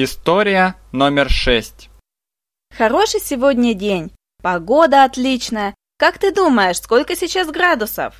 История номер шесть. Хороший сегодня день. Погода отличная. Как ты думаешь, сколько сейчас градусов?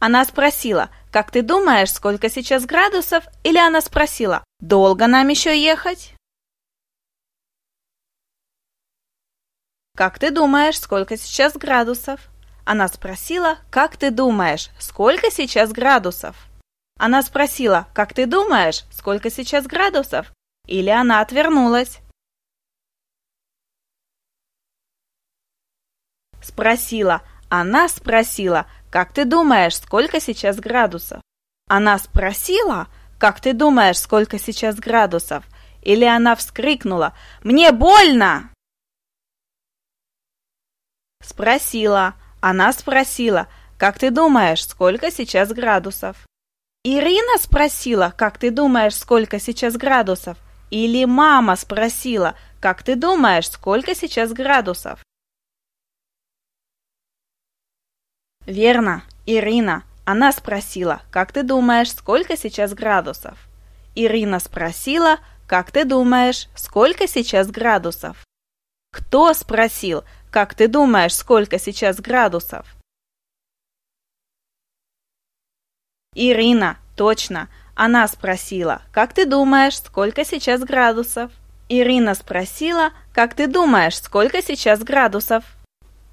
Она спросила, как ты думаешь, сколько сейчас градусов? Или она спросила, долго нам еще ехать? Как ты думаешь, сколько сейчас градусов? Она спросила, как ты думаешь, сколько сейчас градусов? Она спросила, как ты думаешь, сколько сейчас градусов? Или она отвернулась? Спросила, она спросила, как ты думаешь, сколько сейчас градусов? Она спросила, как ты думаешь, сколько сейчас градусов? Или она вскрикнула, мне больно! Спросила, она спросила, как ты думаешь, сколько сейчас градусов? Ирина спросила, как ты думаешь, сколько сейчас градусов? Или мама спросила, как ты думаешь, сколько сейчас градусов? Верно, Ирина. Она спросила, как ты думаешь, сколько сейчас градусов? Ирина спросила, как ты думаешь, сколько сейчас градусов? Кто спросил, как ты думаешь, сколько сейчас градусов? Ирина, точно. Она спросила, как ты думаешь, сколько сейчас градусов? Ирина спросила, как ты думаешь, сколько сейчас градусов?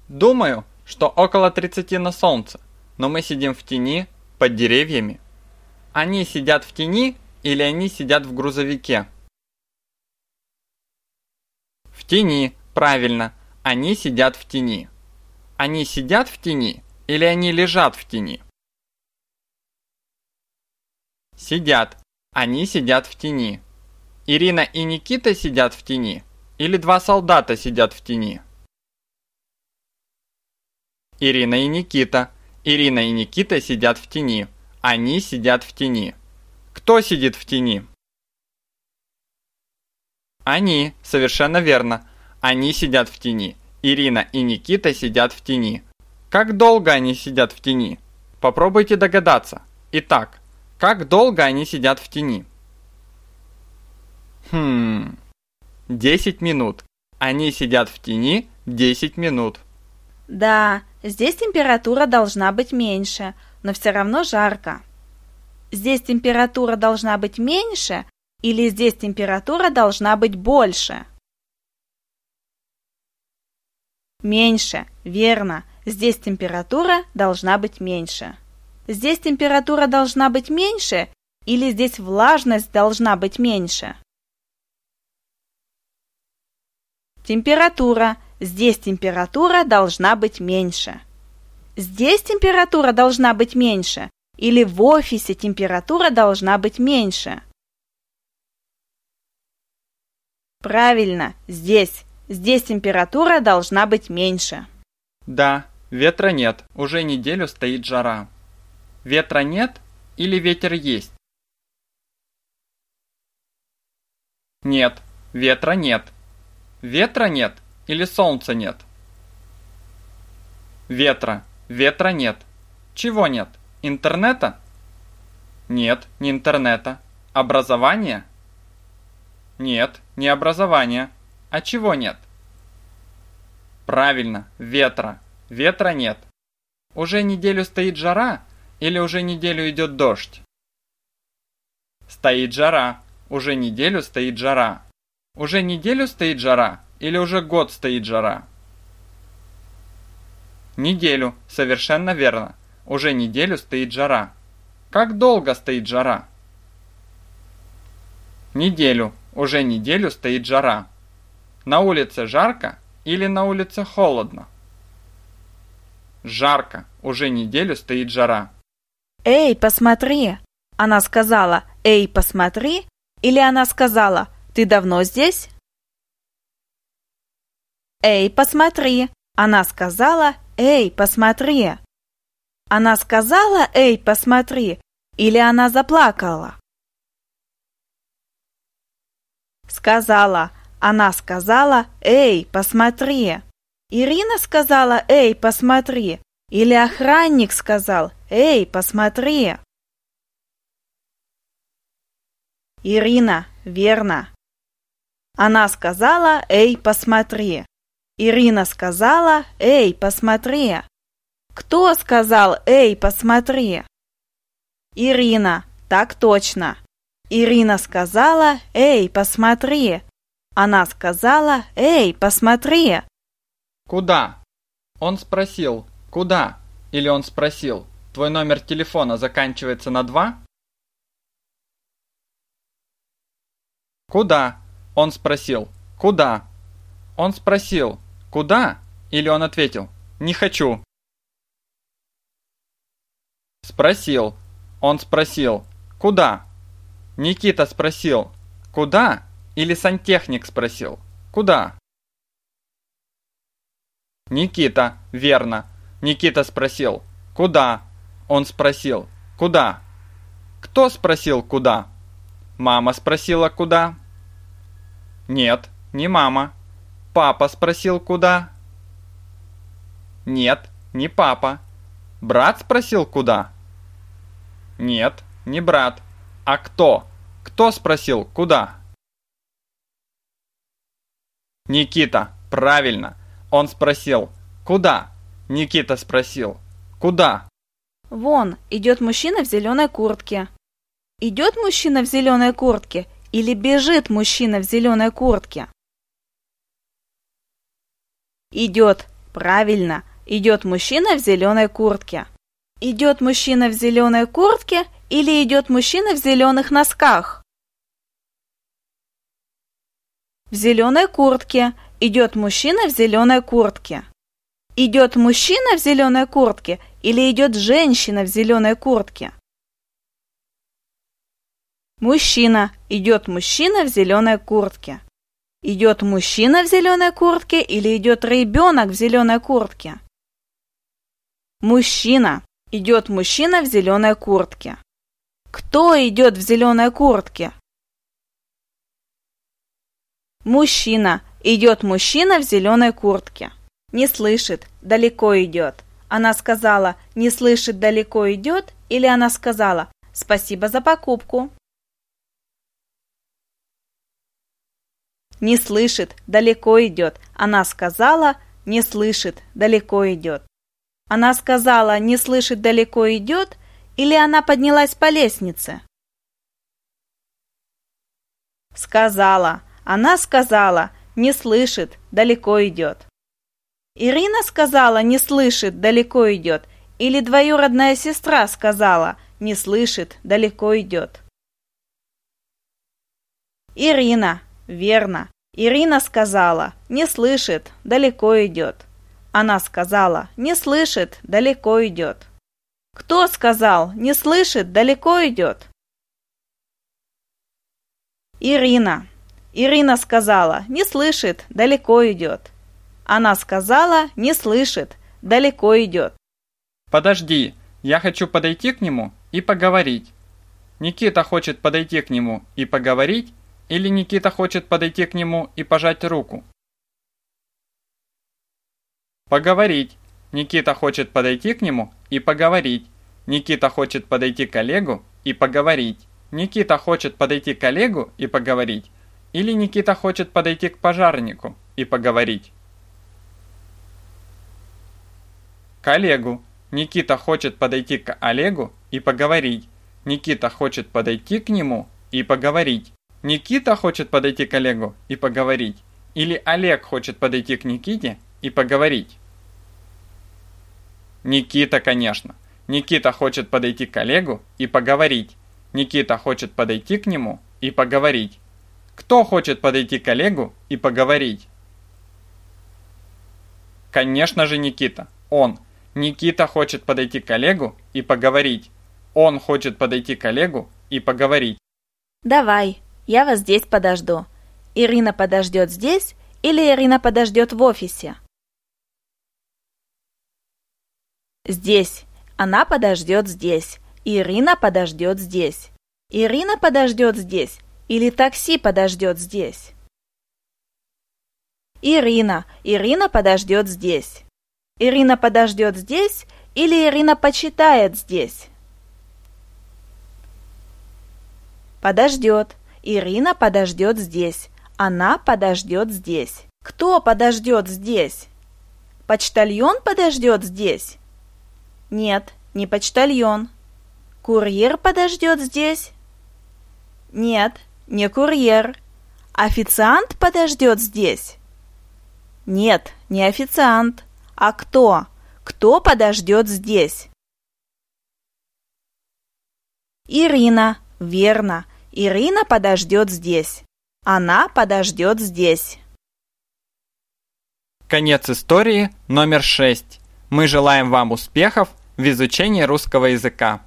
Думаю, что около 30 на солнце, но мы сидим в тени, под деревьями. Они сидят в тени или они сидят в грузовике? В тени, правильно, они сидят в тени. Они сидят в тени или они лежат в тени? Сидят. Они сидят в тени. Ирина и Никита сидят в тени? Или два солдата сидят в тени? Ирина и Никита. Ирина и Никита сидят в тени. Они сидят в тени. Кто сидит в тени? Они, совершенно верно. Они сидят в тени. Ирина и Никита сидят в тени. Как долго они сидят в тени? Попробуйте догадаться. Итак, как долго они сидят в тени? Хм... 10 минут. Они сидят в тени 10 минут. Да, здесь температура должна быть меньше, но все равно жарко. Здесь температура должна быть меньше или здесь температура должна быть больше? Меньше, верно. Здесь температура должна быть меньше. Здесь температура должна быть меньше или здесь влажность должна быть меньше? Температура. Здесь температура должна быть меньше. Здесь температура должна быть меньше или в офисе температура должна быть меньше? Правильно, здесь. Здесь температура должна быть меньше. Да, ветра нет, уже неделю стоит жара. Ветра нет или ветер есть? Нет, ветра нет. Ветра нет или солнца нет? Ветра, ветра нет. Чего нет? Интернета? Нет, не интернета. Образования? Нет, не образования. А чего нет? Правильно, ветра. Ветра нет. Уже неделю стоит жара, или уже неделю идет дождь? Стоит жара. Уже неделю стоит жара. Уже неделю стоит жара или уже год стоит жара? Неделю, совершенно верно. Уже неделю стоит жара. Как долго стоит жара? Неделю, уже неделю стоит жара. На улице жарко или на улице холодно? Жарко, уже неделю стоит жара. «Эй, посмотри!» Она сказала «Эй, посмотри!» Или она сказала «Ты давно здесь?» «Эй, посмотри!» Она сказала «Эй, посмотри!» Она сказала «Эй, посмотри!» Или она заплакала? Сказала. Она сказала «Эй, посмотри!» Ирина сказала «Эй, посмотри!» Или охранник сказал «Эй, посмотри!» Ирина, верно. Она сказала «Эй, посмотри». Ирина сказала «Эй, посмотри». Кто сказал «Эй, посмотри»? Ирина, так точно. Ирина сказала «Эй, посмотри». Она сказала «Эй, посмотри». Куда? Он спросил «Куда?» Или он спросил «Твой номер телефона заканчивается на два?» Куда? Он спросил «Куда?» Он спросил «Куда?» Или он ответил «Не хочу». Спросил. Он спросил «Куда?» Никита спросил «Куда?» Или сантехник спросил «Куда?» Никита, верно. Никита спросил «Куда?» Он спросил «Куда?» Кто спросил «Куда?» Мама спросила «Куда?» Нет, не мама. Папа спросил «Куда?» Нет, не папа. Брат спросил «Куда?» Нет, не брат. А кто? Кто спросил «Куда?» Никита, правильно. Он спросил «Куда?» Никита спросил «Куда?» Вон, идет мужчина в зеленой куртке. Идет мужчина в зеленой куртке или бежит мужчина в зеленой куртке? Идет, правильно, идет мужчина в зеленой куртке. Идет мужчина в зеленой куртке или идет мужчина в зеленых носках? В зеленой куртке идет мужчина в зеленой куртке. Идет мужчина в зеленой куртке или идет женщина в зеленой куртке? Мужчина. Идет мужчина в зеленой куртке. Идет мужчина в зеленой куртке или идет ребенок в зеленой куртке? Мужчина. Идет мужчина в зеленой куртке. Кто идет в зеленой куртке? Мужчина. Идет мужчина в зеленой куртке. Не слышит, далеко идет. Она сказала, не слышит, далеко идет, или она сказала, спасибо за покупку. Не слышит, далеко идет. Она сказала, не слышит, далеко идет. Она сказала, не слышит, далеко идет, или она поднялась по лестнице? Сказала. Она сказала, не слышит, далеко идет. Ирина сказала, не слышит, далеко идет, или двоюродная сестра сказала, не слышит, далеко идет. Ирина, Верно. Ирина сказала, не слышит, далеко идет. Она сказала, не слышит, далеко идет. Кто сказал, не слышит, далеко идет? Ирина. Ирина сказала, не слышит, далеко идет. Она сказала, не слышит, далеко идет. Подожди, я хочу подойти к нему и поговорить. Никита хочет подойти к нему и поговорить, или Никита хочет подойти к нему и пожать руку? Поговорить. Никита хочет подойти к нему и поговорить. Никита хочет подойти к Олегу и поговорить. Никита хочет подойти к Олегу и поговорить. Или Никита хочет подойти к пожарнику и поговорить. К Олегу. Никита хочет подойти к Олегу и поговорить. Никита хочет подойти к нему и поговорить. Никита хочет подойти к Олегу и поговорить? Или Олег хочет подойти к Никите и поговорить? Никита, конечно. Никита хочет подойти к Олегу и поговорить. Никита хочет подойти к нему и поговорить. Кто хочет подойти к Олегу и поговорить? Конечно же Никита. Он. Никита хочет подойти к Олегу и поговорить. Он хочет подойти к Олегу и поговорить. Давай, я вас здесь подожду. Ирина подождет здесь или Ирина подождет в офисе? Здесь. Она подождет здесь. Ирина подождет здесь. Ирина подождет здесь или такси подождет здесь? Ирина. Ирина подождет здесь. Ирина подождет здесь или Ирина почитает здесь? Подождет. Ирина подождет здесь. Она подождет здесь. Кто подождет здесь? Почтальон подождет здесь? Нет, не почтальон. Курьер подождет здесь? Нет, не курьер. Официант подождет здесь? Нет, не официант. А кто? Кто подождет здесь? Ирина, верно. Ирина подождет здесь. Она подождет здесь. Конец истории номер 6. Мы желаем вам успехов в изучении русского языка.